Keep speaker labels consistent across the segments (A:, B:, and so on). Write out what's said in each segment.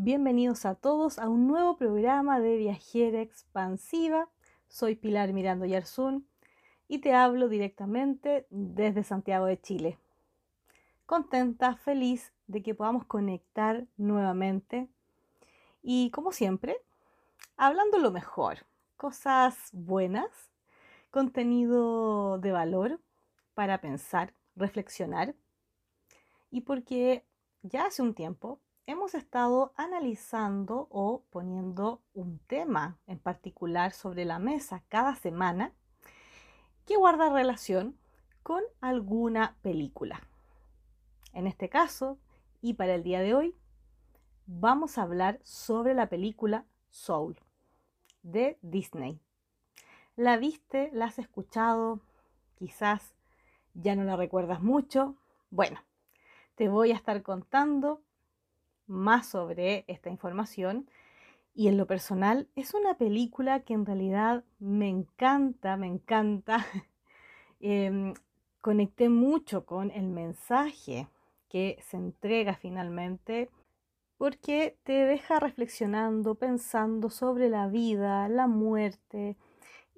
A: Bienvenidos a todos a un nuevo programa de Viajera Expansiva. Soy Pilar Mirando Yarzún y te hablo directamente desde Santiago de Chile. Contenta, feliz de que podamos conectar nuevamente y como siempre, hablando lo mejor, cosas buenas, contenido de valor para pensar, reflexionar y porque ya hace un tiempo hemos estado analizando o poniendo un tema en particular sobre la mesa cada semana que guarda relación con alguna película. En este caso, y para el día de hoy, vamos a hablar sobre la película Soul de Disney. ¿La viste? ¿La has escuchado? Quizás ya no la recuerdas mucho. Bueno, te voy a estar contando más sobre esta información. Y en lo personal es una película que en realidad me encanta, me encanta. Em, conecté mucho con el mensaje que se entrega finalmente porque te deja reflexionando, pensando sobre la vida, la muerte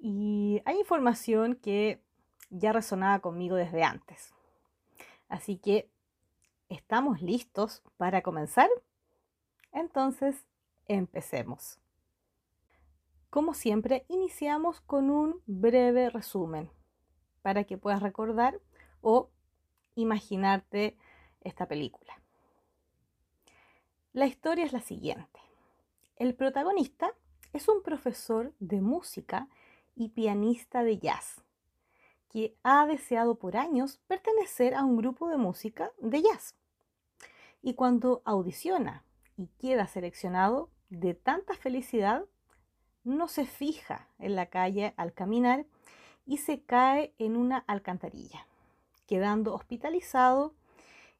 A: y hay información que ya resonaba conmigo desde antes. Así que ¿Estamos listos para comenzar? Entonces, empecemos. Como siempre, iniciamos con un breve resumen para que puedas recordar o imaginarte esta película. La historia es la siguiente. El protagonista es un profesor de música y pianista de jazz que ha deseado por años pertenecer a un grupo de música de jazz y cuando audiciona y queda seleccionado, de tanta felicidad, no se fija en la calle al caminar y se cae en una alcantarilla, quedando hospitalizado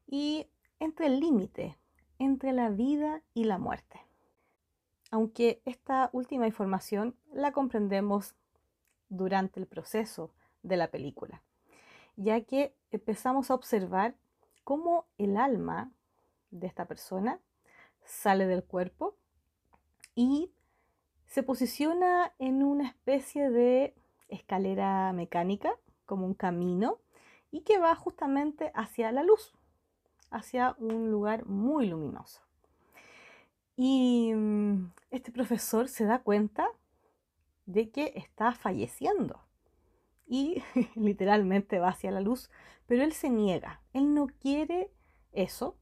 A: y entre el límite entre la vida y la muerte. Aunque esta última información la comprendemos durante el proceso de la película, ya que empezamos a observar cómo el alma de esta persona sale del cuerpo y se posiciona en una especie de escalera mecánica, como un camino, y que va justamente hacia la luz, hacia un lugar muy luminoso. Y mm, este profesor se da cuenta de que está falleciendo y literalmente va hacia la luz, pero él se niega, él no quiere eso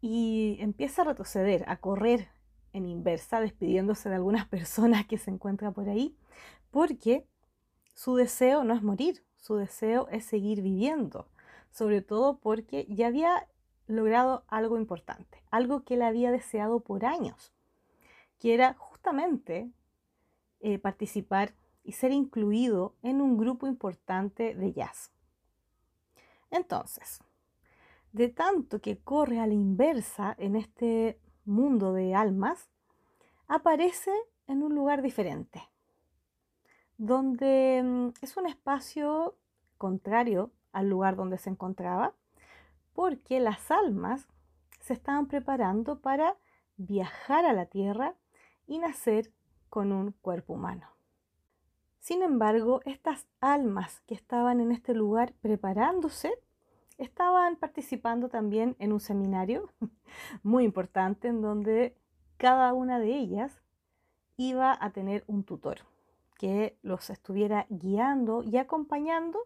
A: y empieza a retroceder, a correr en inversa, despidiéndose de algunas personas que se encuentran por ahí, porque su deseo no es morir, su deseo es seguir viviendo, sobre todo porque ya había logrado algo importante, algo que él había deseado por años, que era justamente eh, participar y ser incluido en un grupo importante de jazz. Entonces, de tanto que corre a la inversa en este mundo de almas, aparece en un lugar diferente, donde mm, es un espacio contrario al lugar donde se encontraba, porque las almas se estaban preparando para viajar a la tierra y nacer con un cuerpo humano. Sin embargo, estas almas que estaban en este lugar preparándose estaban participando también en un seminario muy importante en donde cada una de ellas iba a tener un tutor que los estuviera guiando y acompañando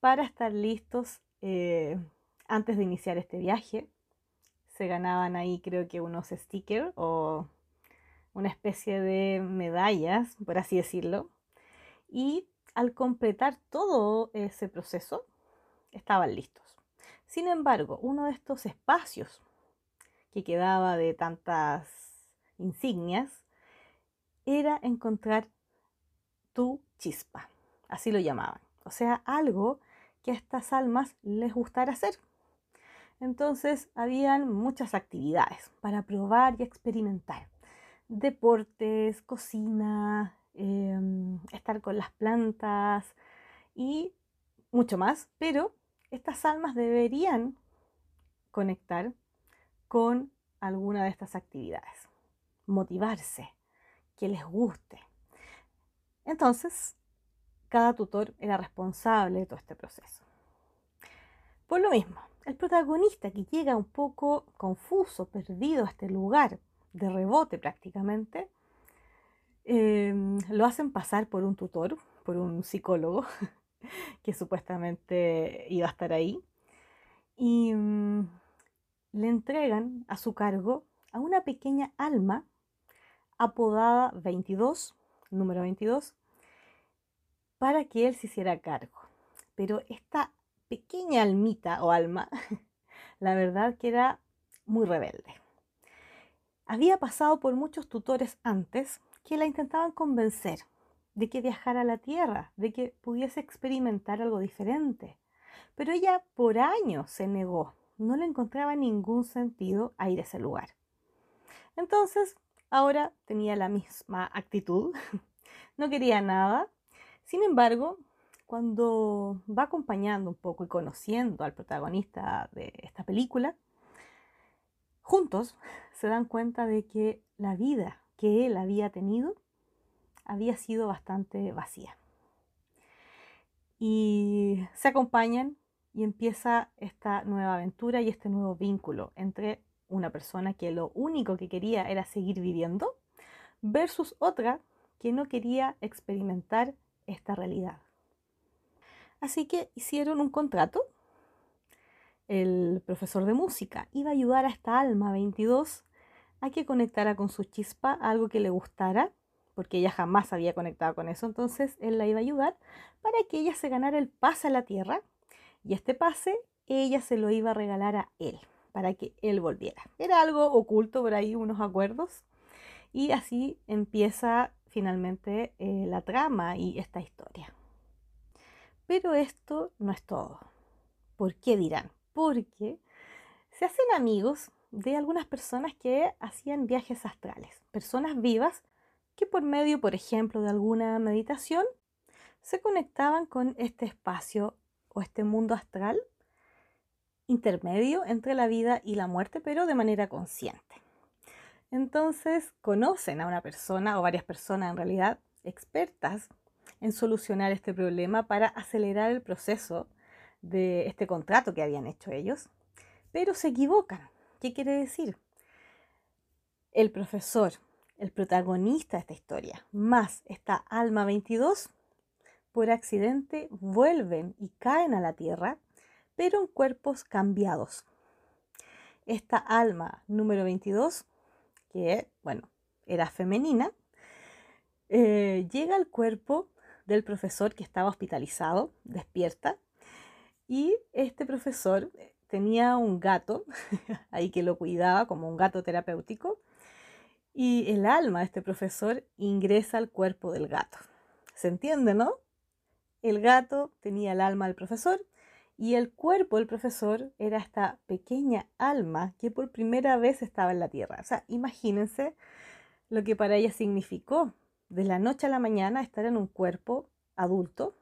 A: para estar listos eh, antes de iniciar este viaje. Se ganaban ahí creo que unos stickers o una especie de medallas, por así decirlo. Y al completar todo ese proceso, estaban listos. Sin embargo, uno de estos espacios que quedaba de tantas insignias era encontrar tu chispa, así lo llamaban. O sea, algo que a estas almas les gustara hacer. Entonces, habían muchas actividades para probar y experimentar. Deportes, cocina, em, estar con las plantas y mucho más, pero estas almas deberían conectar con alguna de estas actividades, motivarse, que les guste. Entonces, cada tutor era responsable de todo este proceso. Por lo mismo, el protagonista que llega un poco confuso, perdido a este lugar, de rebote prácticamente, em, lo hacen pasar por un tutor, por un psicólogo, que supuestamente iba a estar ahí, y mm, le entregan a su cargo a una pequeña alma apodada 22, número 22, para que él se hiciera cargo. Pero esta pequeña almita o alma, la verdad que era muy rebelde. Había pasado por muchos tutores antes que la intentaban convencer de que viajara a la Tierra, de que pudiese experimentar algo diferente. Pero ella por años se negó, no le encontraba ningún sentido a ir a ese lugar. Entonces, ahora tenía la misma actitud, no quería nada. Sin embargo, cuando va acompañando un poco y conociendo al protagonista de esta película, juntos se dan cuenta de que la vida que él había tenido había sido bastante vacía. Y se acompañan y empieza esta nueva aventura y este nuevo vínculo entre una persona que lo único que quería era seguir viviendo versus otra que no quería experimentar esta realidad. Así que hicieron un contrato el profesor de música iba a ayudar a esta alma 22 a que conectara con su chispa algo que le gustara, porque ella jamás había conectado con eso, entonces él la iba a ayudar para que ella se ganara el pase a la tierra y este pase ella se lo iba a regalar a él para que él volviera. Era algo oculto por ahí, unos acuerdos y así empieza finalmente eh, la trama y esta historia. Pero esto no es todo. ¿Por qué dirán? porque se hacen amigos de algunas personas que hacían viajes astrales, personas vivas que por medio, por ejemplo, de alguna meditación, se conectaban con este espacio o este mundo astral intermedio entre la vida y la muerte, pero de manera consciente. Entonces conocen a una persona o varias personas en realidad expertas en solucionar este problema para acelerar el proceso de este contrato que habían hecho ellos, pero se equivocan. ¿Qué quiere decir? El profesor, el protagonista de esta historia, más esta alma 22, por accidente vuelven y caen a la tierra, pero en cuerpos cambiados. Esta alma número 22, que bueno, era femenina, eh, llega al cuerpo del profesor que estaba hospitalizado, despierta, y este profesor tenía un gato ahí que lo cuidaba como un gato terapéutico. Y el alma de este profesor ingresa al cuerpo del gato. ¿Se entiende, no? El gato tenía el alma del profesor y el cuerpo del profesor era esta pequeña alma que por primera vez estaba en la tierra. O sea, imagínense lo que para ella significó de la noche a la mañana estar en un cuerpo adulto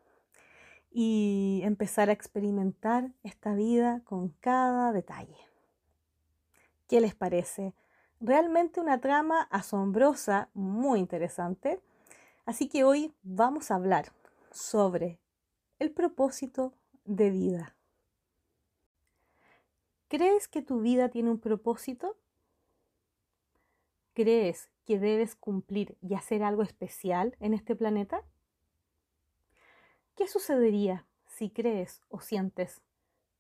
A: y empezar a experimentar esta vida con cada detalle. ¿Qué les parece? Realmente una trama asombrosa, muy interesante. Así que hoy vamos a hablar sobre el propósito de vida. ¿Crees que tu vida tiene un propósito? ¿Crees que debes cumplir y hacer algo especial en este planeta? ¿Qué sucedería si crees o sientes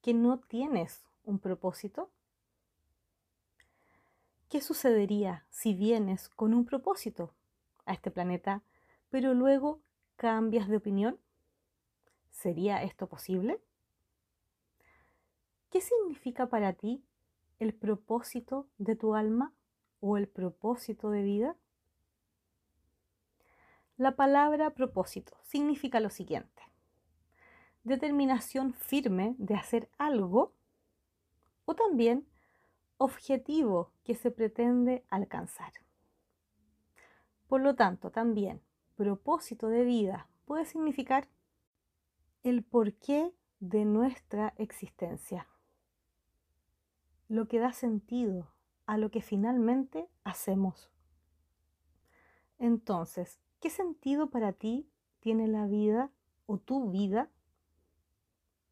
A: que no tienes un propósito? ¿Qué sucedería si vienes con un propósito a este planeta, pero luego cambias de opinión? ¿Sería esto posible? ¿Qué significa para ti el propósito de tu alma o el propósito de vida? La palabra propósito significa lo siguiente. Determinación firme de hacer algo o también objetivo que se pretende alcanzar. Por lo tanto, también propósito de vida puede significar el porqué de nuestra existencia, lo que da sentido a lo que finalmente hacemos. Entonces, ¿qué sentido para ti tiene la vida o tu vida?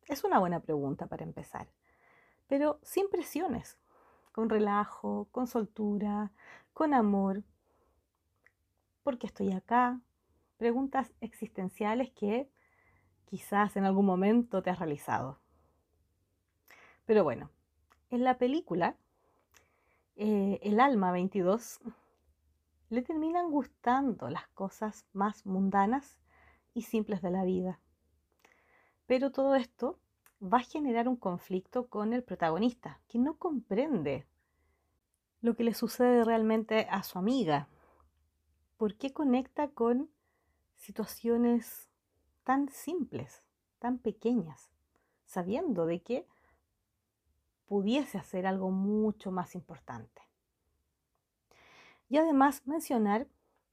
A: Es una buena pregunta para empezar, pero sin presiones, con relajo, con soltura, con amor. ¿Por qué estoy acá? Preguntas existenciales que quizás en algún momento te has realizado. Pero bueno, en la película, eh, el alma 22 le terminan gustando las cosas más mundanas y simples de la vida. Pero todo esto va a generar un conflicto con el protagonista, que no comprende lo que le sucede realmente a su amiga. ¿Por qué conecta con situaciones tan simples, tan pequeñas, sabiendo de que pudiese hacer algo mucho más importante? Y además mencionar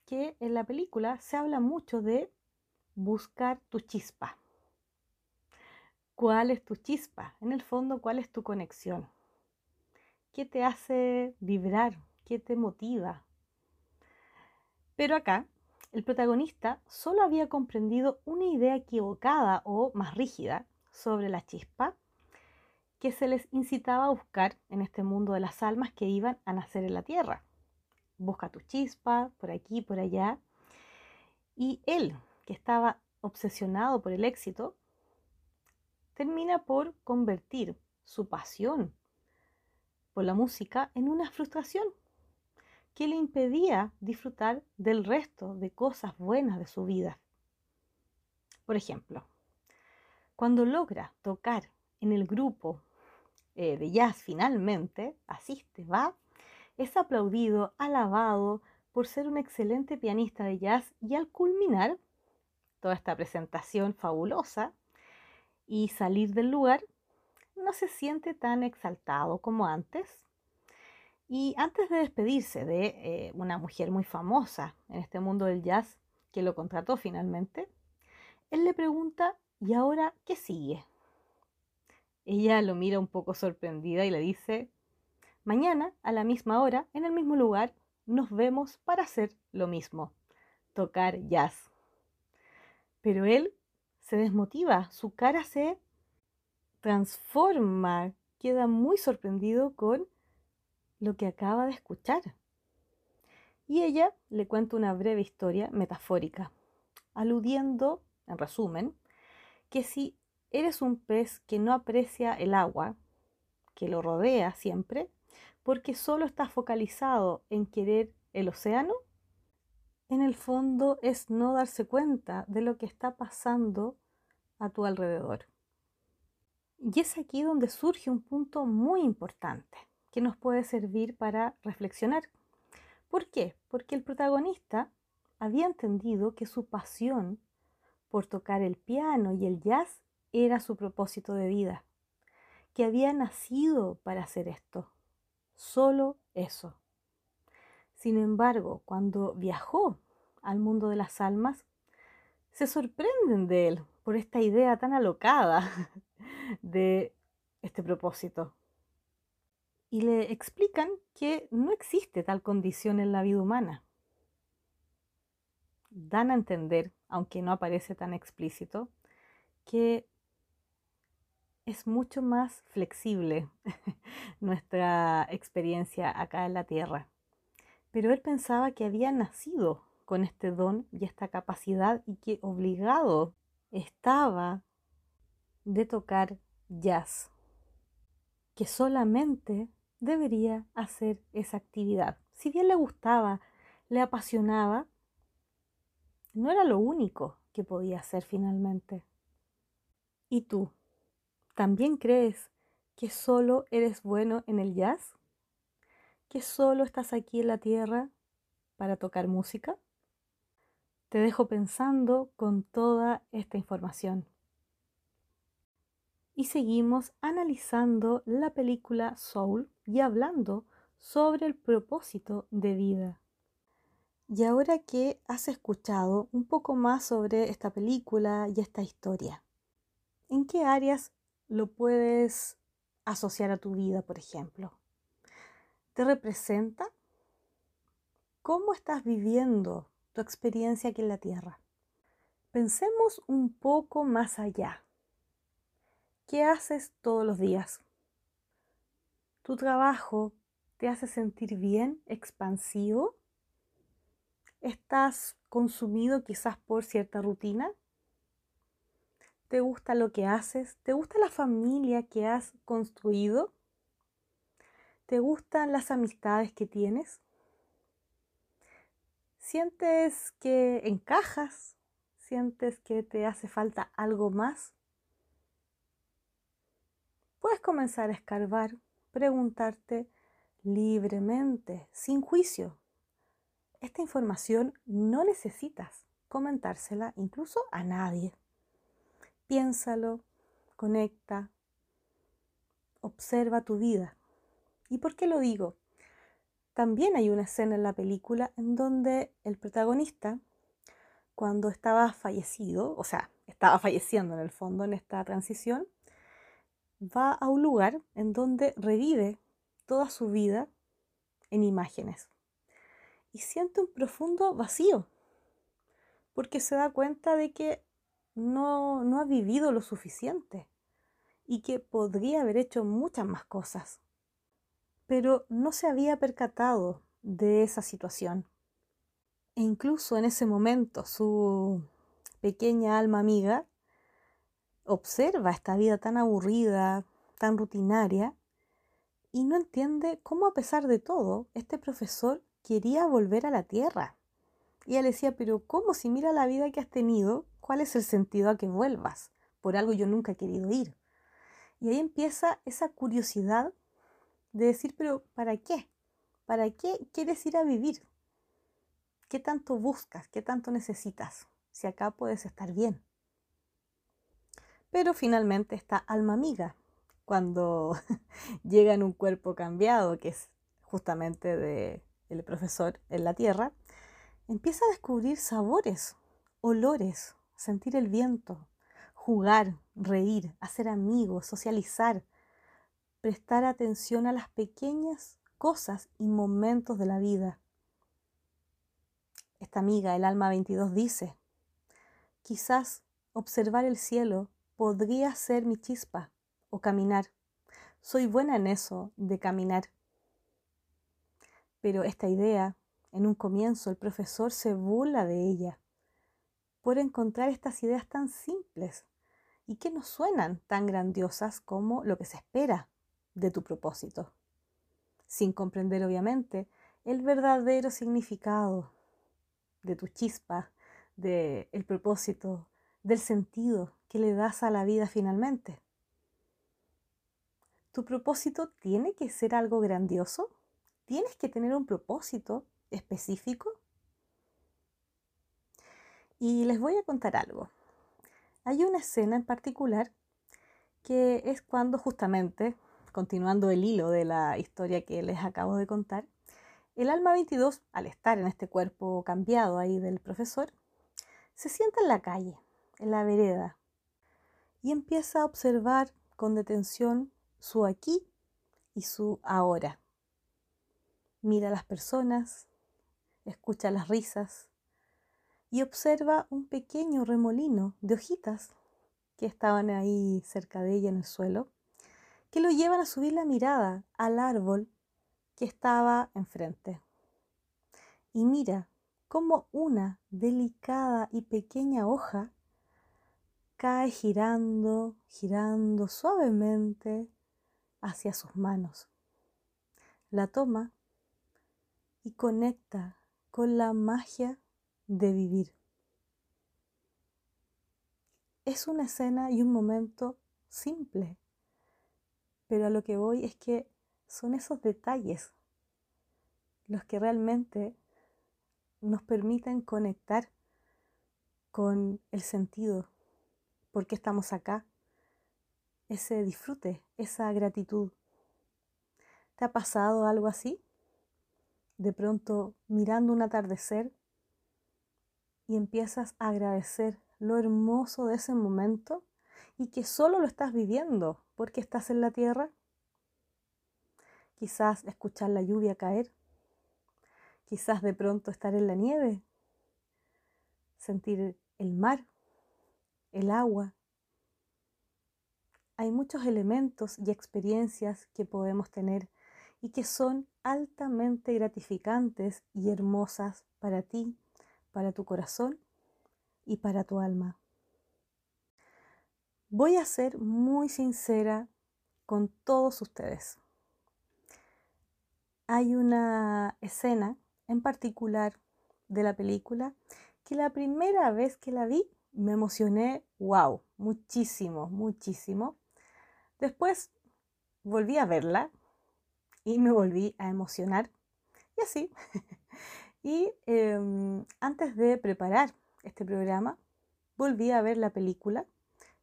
A: que en la película se habla mucho de buscar tu chispa cuál es tu chispa, en el fondo cuál es tu conexión, qué te hace vibrar, qué te motiva. Pero acá, el protagonista solo había comprendido una idea equivocada o más rígida sobre la chispa que se les incitaba a buscar en este mundo de las almas que iban a nacer en la tierra. Busca tu chispa por aquí, por allá. Y él, que estaba obsesionado por el éxito, termina por convertir su pasión por la música en una frustración que le impedía disfrutar del resto de cosas buenas de su vida. Por ejemplo, cuando logra tocar en el grupo eh, de jazz finalmente, asiste, va, es aplaudido, alabado por ser un excelente pianista de jazz y al culminar toda esta presentación fabulosa, y salir del lugar, no se siente tan exaltado como antes. Y antes de despedirse de eh, una mujer muy famosa en este mundo del jazz, que lo contrató finalmente, él le pregunta, ¿y ahora qué sigue? Ella lo mira un poco sorprendida y le dice, mañana a la misma hora, en el mismo lugar, nos vemos para hacer lo mismo, tocar jazz. Pero él se desmotiva, su cara se transforma, queda muy sorprendido con lo que acaba de escuchar. Y ella le cuenta una breve historia metafórica, aludiendo, en resumen, que si eres un pez que no aprecia el agua, que lo rodea siempre, porque solo está focalizado en querer el océano, en el fondo es no darse cuenta de lo que está pasando a tu alrededor. Y es aquí donde surge un punto muy importante que nos puede servir para reflexionar. ¿Por qué? Porque el protagonista había entendido que su pasión por tocar el piano y el jazz era su propósito de vida, que había nacido para hacer esto, solo eso. Sin embargo, cuando viajó al mundo de las almas, se sorprenden de él por esta idea tan alocada de este propósito. Y le explican que no existe tal condición en la vida humana. Dan a entender, aunque no aparece tan explícito, que es mucho más flexible nuestra experiencia acá en la Tierra. Pero él pensaba que había nacido con este don y esta capacidad y que obligado estaba de tocar jazz, que solamente debería hacer esa actividad. Si bien le gustaba, le apasionaba, no era lo único que podía hacer finalmente. ¿Y tú? ¿También crees que solo eres bueno en el jazz? ¿Que solo estás aquí en la tierra para tocar música? Te dejo pensando con toda esta información. Y seguimos analizando la película Soul y hablando sobre el propósito de vida. Y ahora que has escuchado un poco más sobre esta película y esta historia, ¿en qué áreas lo puedes asociar a tu vida, por ejemplo? ¿Te representa? ¿Cómo estás viviendo tu experiencia aquí en la Tierra? Pensemos un poco más allá. ¿Qué haces todos los días? ¿Tu trabajo te hace sentir bien, expansivo? ¿Estás consumido quizás por cierta rutina? ¿Te gusta lo que haces? ¿Te gusta la familia que has construido? ¿Te gustan las amistades que tienes? ¿Sientes que encajas? ¿Sientes que te hace falta algo más? Puedes comenzar a escarbar, preguntarte libremente, sin juicio. Esta información no necesitas comentársela incluso a nadie. Piénsalo, conecta, observa tu vida. ¿Y por qué lo digo? También hay una escena en la película en donde el protagonista, cuando estaba fallecido, o sea, estaba falleciendo en el fondo en esta transición, va a un lugar en donde revive toda su vida en imágenes y siente un profundo vacío porque se da cuenta de que no, no ha vivido lo suficiente y que podría haber hecho muchas más cosas, pero no se había percatado de esa situación. E incluso en ese momento su pequeña alma amiga observa esta vida tan aburrida, tan rutinaria, y no entiende cómo a pesar de todo, este profesor quería volver a la tierra. Y ella le decía, pero ¿cómo si mira la vida que has tenido? ¿Cuál es el sentido a que vuelvas? Por algo yo nunca he querido ir. Y ahí empieza esa curiosidad de decir, pero ¿para qué? ¿Para qué quieres ir a vivir? ¿Qué tanto buscas? ¿Qué tanto necesitas? Si acá puedes estar bien. Pero finalmente esta alma amiga, cuando llega en un cuerpo cambiado, que es justamente de el profesor en la tierra, empieza a descubrir sabores, olores, sentir el viento, jugar, reír, hacer amigos, socializar, prestar atención a las pequeñas cosas y momentos de la vida. Esta amiga, el alma 22, dice, quizás observar el cielo podría ser mi chispa o caminar. Soy buena en eso de caminar. Pero esta idea, en un comienzo, el profesor se burla de ella por encontrar estas ideas tan simples y que no suenan tan grandiosas como lo que se espera de tu propósito, sin comprender obviamente el verdadero significado de tu chispa, del el propósito, del sentido que le das a la vida finalmente. ¿Tu propósito tiene que ser algo grandioso? ¿Tienes que tener un propósito específico? Y les voy a contar algo. Hay una escena en particular que es cuando justamente, continuando el hilo de la historia que les acabo de contar, el alma 22, al estar en este cuerpo cambiado ahí del profesor, se sienta en la calle, en la vereda, y empieza a observar con detención su aquí y su ahora. Mira a las personas, escucha las risas y observa un pequeño remolino de hojitas que estaban ahí cerca de ella en el suelo, que lo llevan a subir la mirada al árbol que estaba enfrente. Y mira cómo una delicada y pequeña hoja cae girando, girando suavemente hacia sus manos. La toma y conecta con la magia de vivir. Es una escena y un momento simple, pero a lo que voy es que son esos detalles los que realmente nos permiten conectar con el sentido por qué estamos acá, ese disfrute, esa gratitud. ¿Te ha pasado algo así? De pronto mirando un atardecer y empiezas a agradecer lo hermoso de ese momento y que solo lo estás viviendo porque estás en la tierra. quizás escuchar la lluvia caer, quizás de pronto estar en la nieve, sentir el mar, el agua. Hay muchos elementos y experiencias que podemos tener y que son altamente gratificantes y hermosas para ti, para tu corazón y para tu alma. Voy a ser muy sincera con todos ustedes. Hay una escena en particular de la película que la primera vez que la vi me emocioné, wow, muchísimo, muchísimo. Después volví a verla y me volví a emocionar. Y así. y em, antes de preparar este programa, volví a ver la película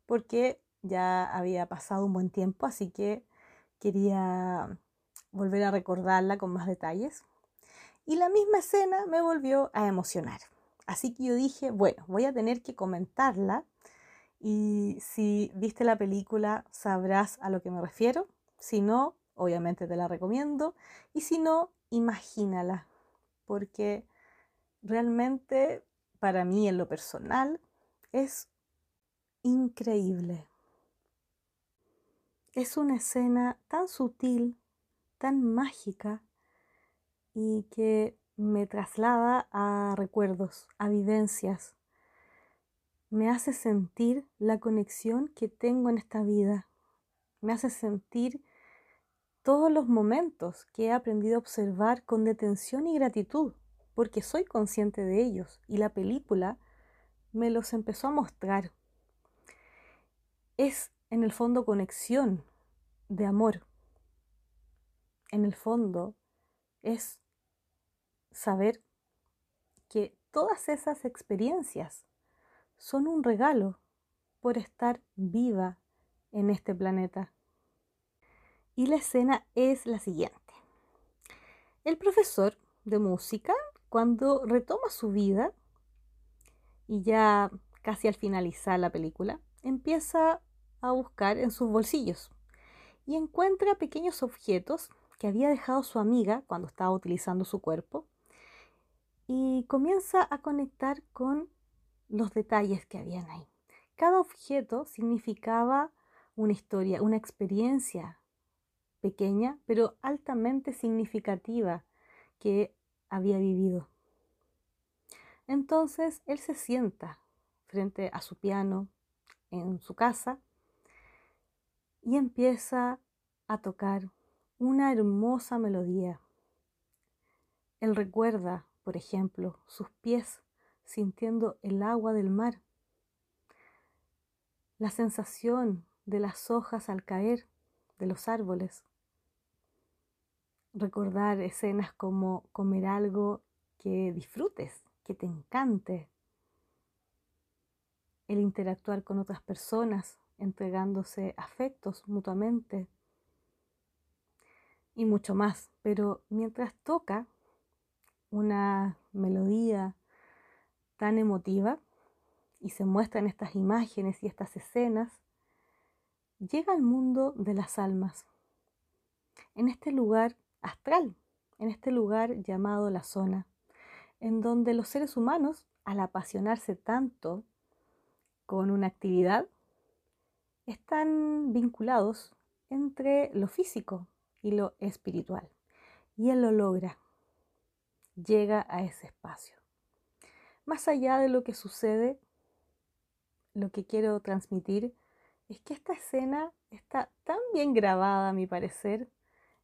A: porque ya había pasado un buen tiempo, así que quería volver a recordarla con más detalles. Y la misma escena me volvió a emocionar. Así que yo dije, bueno, voy a tener que comentarla y si viste la película sabrás a lo que me refiero. Si no, obviamente te la recomiendo. Y si no, imagínala, porque realmente para mí en lo personal es increíble. Es una escena tan sutil, tan mágica y que me traslada a recuerdos, a vivencias. Me hace sentir la conexión que tengo en esta vida. Me hace sentir todos los momentos que he aprendido a observar con detención y gratitud, porque soy consciente de ellos y la película me los empezó a mostrar es en el fondo conexión de amor. En el fondo es saber que todas esas experiencias son un regalo por estar viva en este planeta. Y la escena es la siguiente. El profesor de música, cuando retoma su vida, y ya casi al finalizar la película, empieza a buscar en sus bolsillos y encuentra pequeños objetos que había dejado su amiga cuando estaba utilizando su cuerpo y comienza a conectar con los detalles que habían ahí. Cada objeto significaba una historia, una experiencia pequeña, pero altamente significativa que había vivido. Entonces él se sienta frente a su piano, en su casa y empieza a tocar una hermosa melodía. Él recuerda, por ejemplo, sus pies sintiendo el agua del mar, la sensación de las hojas al caer de los árboles, recordar escenas como comer algo que disfrutes, que te encante, el interactuar con otras personas, entregándose afectos mutuamente y mucho más. Pero mientras toca una melodía tan emotiva y se muestran estas imágenes y estas escenas, llega al mundo de las almas, en este lugar astral, en este lugar llamado la zona, en donde los seres humanos, al apasionarse tanto con una actividad están vinculados entre lo físico y lo espiritual. Y él lo logra, llega a ese espacio. Más allá de lo que sucede, lo que quiero transmitir es que esta escena está tan bien grabada, a mi parecer,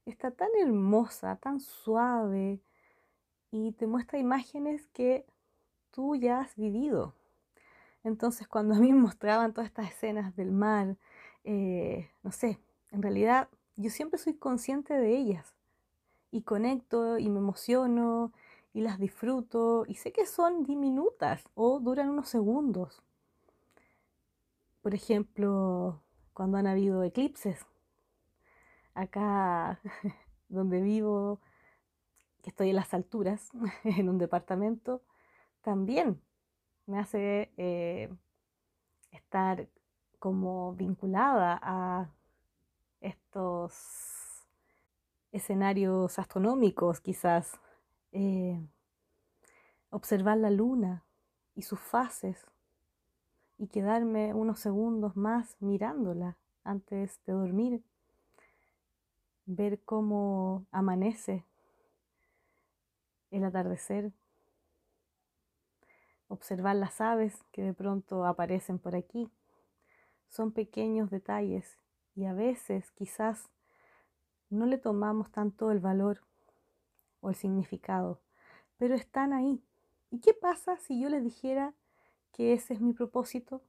A: está tan hermosa, tan suave, y te muestra imágenes que tú ya has vivido, entonces cuando a mí me mostraban todas estas escenas del mar, eh, no sé, en realidad yo siempre soy consciente de ellas y conecto y me emociono y las disfruto y sé que son diminutas o duran unos segundos. Por ejemplo, cuando han habido eclipses, acá donde vivo, estoy en las alturas, en un departamento, también me hace eh, estar como vinculada a estos escenarios astronómicos, quizás eh, observar la luna y sus fases y quedarme unos segundos más mirándola antes de dormir, ver cómo amanece el atardecer, observar las aves que de pronto aparecen por aquí. Son pequeños detalles y a veces quizás no le tomamos tanto el valor o el significado, pero están ahí. ¿Y qué pasa si yo les dijera que ese es mi propósito?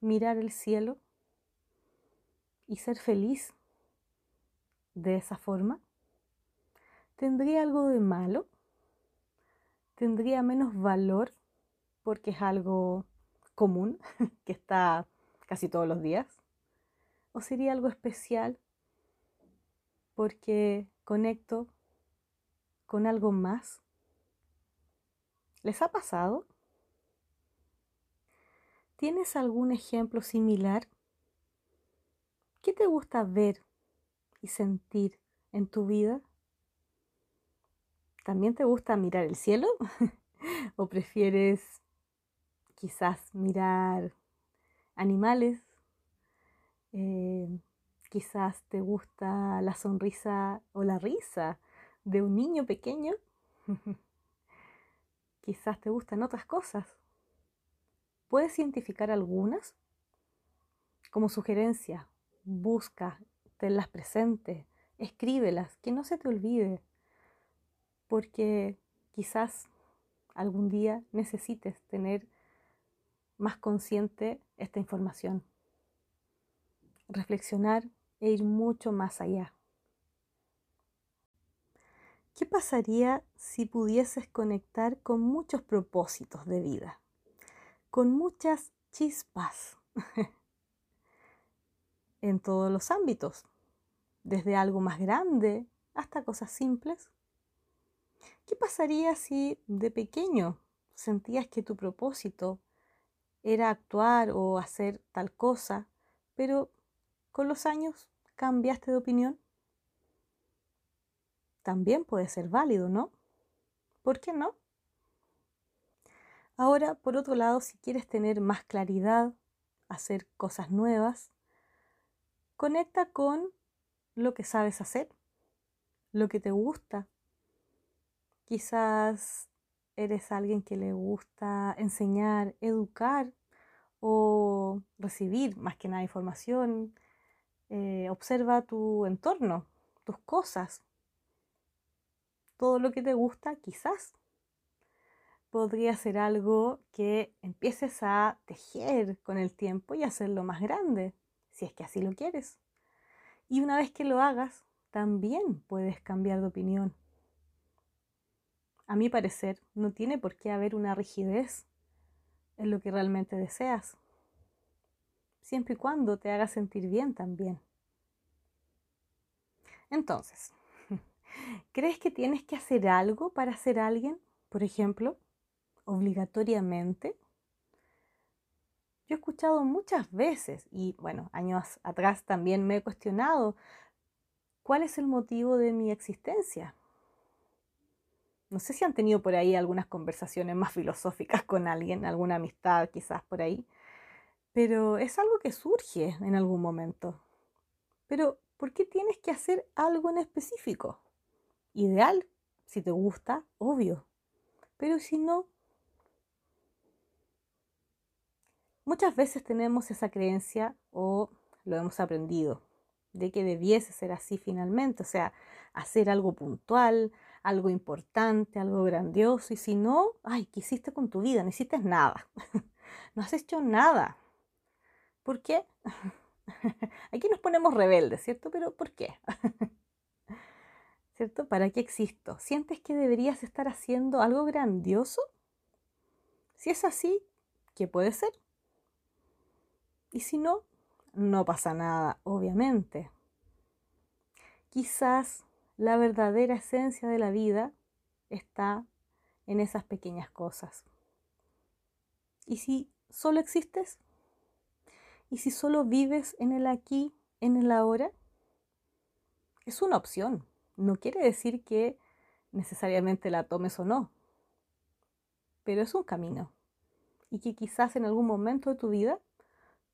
A: Mirar el cielo y ser feliz de esa forma. ¿Tendría algo de malo? ¿Tendría menos valor porque es algo común que está casi todos los días? ¿O sería algo especial porque conecto con algo más? ¿Les ha pasado? ¿Tienes algún ejemplo similar? ¿Qué te gusta ver y sentir en tu vida? ¿También te gusta mirar el cielo? ¿O prefieres quizás mirar animales? Eh, quizás te gusta la sonrisa o la risa de un niño pequeño. quizás te gustan otras cosas. ¿Puedes identificar algunas? Como sugerencia, busca, tenlas presentes, escríbelas, que no se te olvide porque quizás algún día necesites tener más consciente esta información, reflexionar e ir mucho más allá. ¿Qué pasaría si pudieses conectar con muchos propósitos de vida, con muchas chispas en todos los ámbitos, desde algo más grande hasta cosas simples? ¿Qué pasaría si de pequeño sentías que tu propósito era actuar o hacer tal cosa, pero con los años cambiaste de opinión? También puede ser válido, ¿no? ¿Por qué no? Ahora, por otro lado, si quieres tener más claridad, hacer cosas nuevas, conecta con lo que sabes hacer, lo que te gusta, Quizás eres alguien que le gusta enseñar, educar o recibir más que nada información. Eh, observa tu entorno, tus cosas. Todo lo que te gusta quizás podría ser algo que empieces a tejer con el tiempo y hacerlo más grande, si es que así lo quieres. Y una vez que lo hagas, también puedes cambiar de opinión a mi parecer, no tiene por qué haber una rigidez en lo que realmente deseas, siempre y cuando te haga sentir bien también. Entonces, ¿crees que tienes que hacer algo para ser alguien, por ejemplo, obligatoriamente? Yo he escuchado muchas veces y bueno, años atrás también me he cuestionado cuál es el motivo de mi existencia. No sé si han tenido por ahí algunas conversaciones más filosóficas con alguien, alguna amistad quizás por ahí, pero es algo que surge en algún momento. Pero, ¿por qué tienes que hacer algo en específico? Ideal, si te gusta, obvio. Pero si no, muchas veces tenemos esa creencia o lo hemos aprendido de que debiese ser así finalmente, o sea, hacer algo puntual, algo importante, algo grandioso, y si no, ay, ¿qué hiciste con tu vida? No hiciste nada, no has hecho nada. ¿Por qué? Aquí nos ponemos rebeldes, ¿cierto? Pero ¿por qué? ¿Cierto? ¿Para qué existo? ¿Sientes que deberías estar haciendo algo grandioso? Si es así, ¿qué puede ser? Y si no, no pasa nada, obviamente. Quizás la verdadera esencia de la vida está en esas pequeñas cosas. ¿Y si solo existes? ¿Y si solo vives en el aquí, en el ahora? es una opción. No quiere decir que necesariamente la tomes o no, pero es un camino. Y que quizás en algún momento de tu vida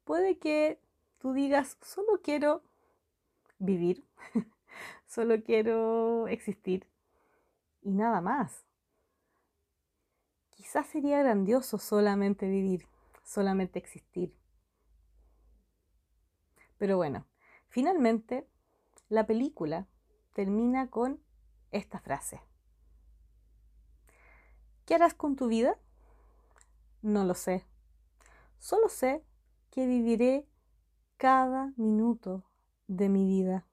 A: puede que tú digas, solo quiero vivir, solo quiero existir y nada más. Quizás sería grandioso solamente vivir, solamente existir. Pero bueno, finalmente la película termina con esta frase. ¿Qué harás con tu vida? No lo sé. Solo sé que viviré cada minuto de mi vida.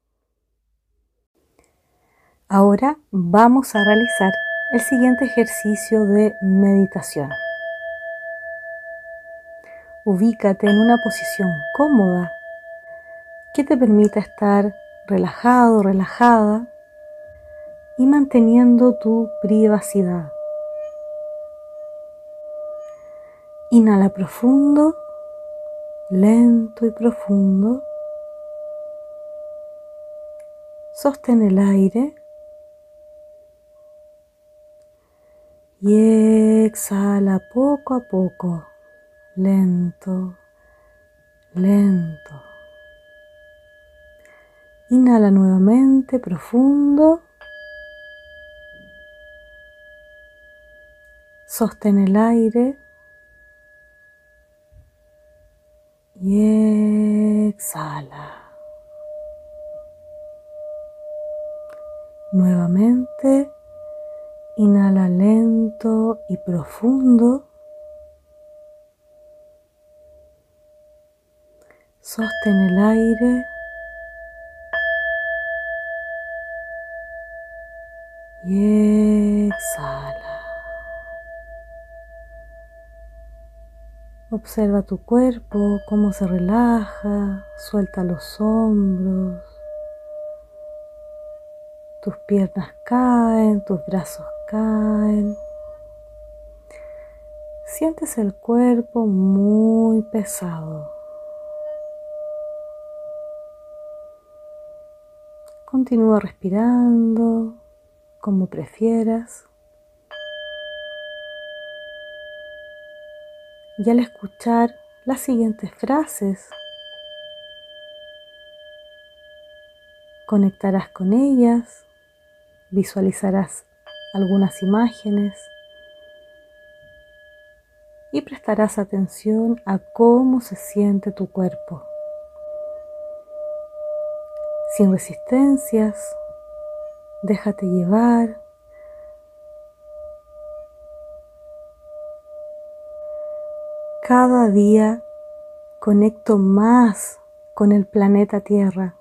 A: Ahora vamos a realizar el siguiente ejercicio de meditación. Ubícate en una posición cómoda que te permita estar relajado, relajada y manteniendo tu privacidad. Inhala profundo, lento y profundo. Sostén el aire y exhala poco a poco, lento, lento. Inhala nuevamente profundo. Sostén el aire. Y exhala. Nuevamente, inhala lento y profundo. Sostén el aire. y exhala. Observa tu cuerpo, cómo se relaja, suelta los hombros, tus piernas caen, tus brazos caen. Sientes el cuerpo muy pesado. Continúa respirando como prefieras. Y al escuchar las siguientes frases, conectarás con ellas, visualizarás algunas imágenes y prestarás atención a cómo se siente tu cuerpo. Sin resistencias, déjate llevar. Cada día conecto más con el planeta Tierra.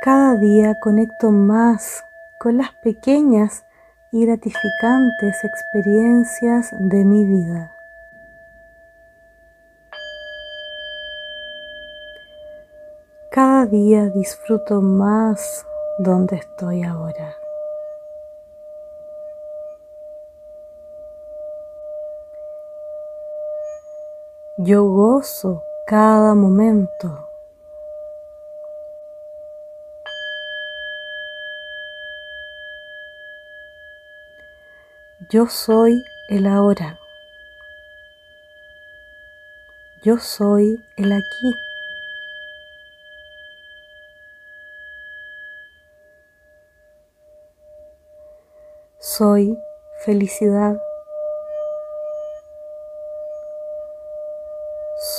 A: Cada día conecto más con las pequeñas y gratificantes experiencias de mi vida. Cada día disfruto más donde estoy ahora. Yo gozo cada momento. Yo soy el ahora. Yo soy el aquí. Soy felicidad.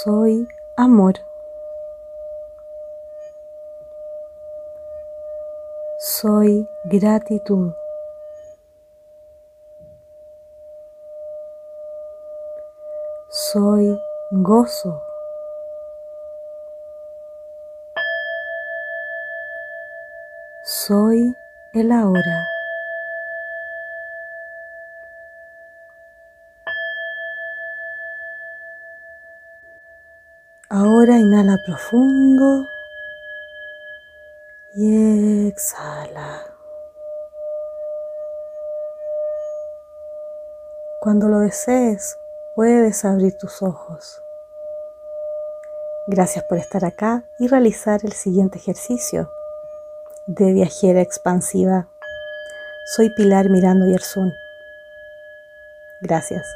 A: Soy amor. Soy gratitud. Soy gozo. Soy el ahora. Ahora inhala profundo y exhala. Cuando lo desees, puedes abrir tus ojos. Gracias por estar acá y realizar el siguiente ejercicio de viajera expansiva. Soy Pilar Mirando Yersun. Gracias.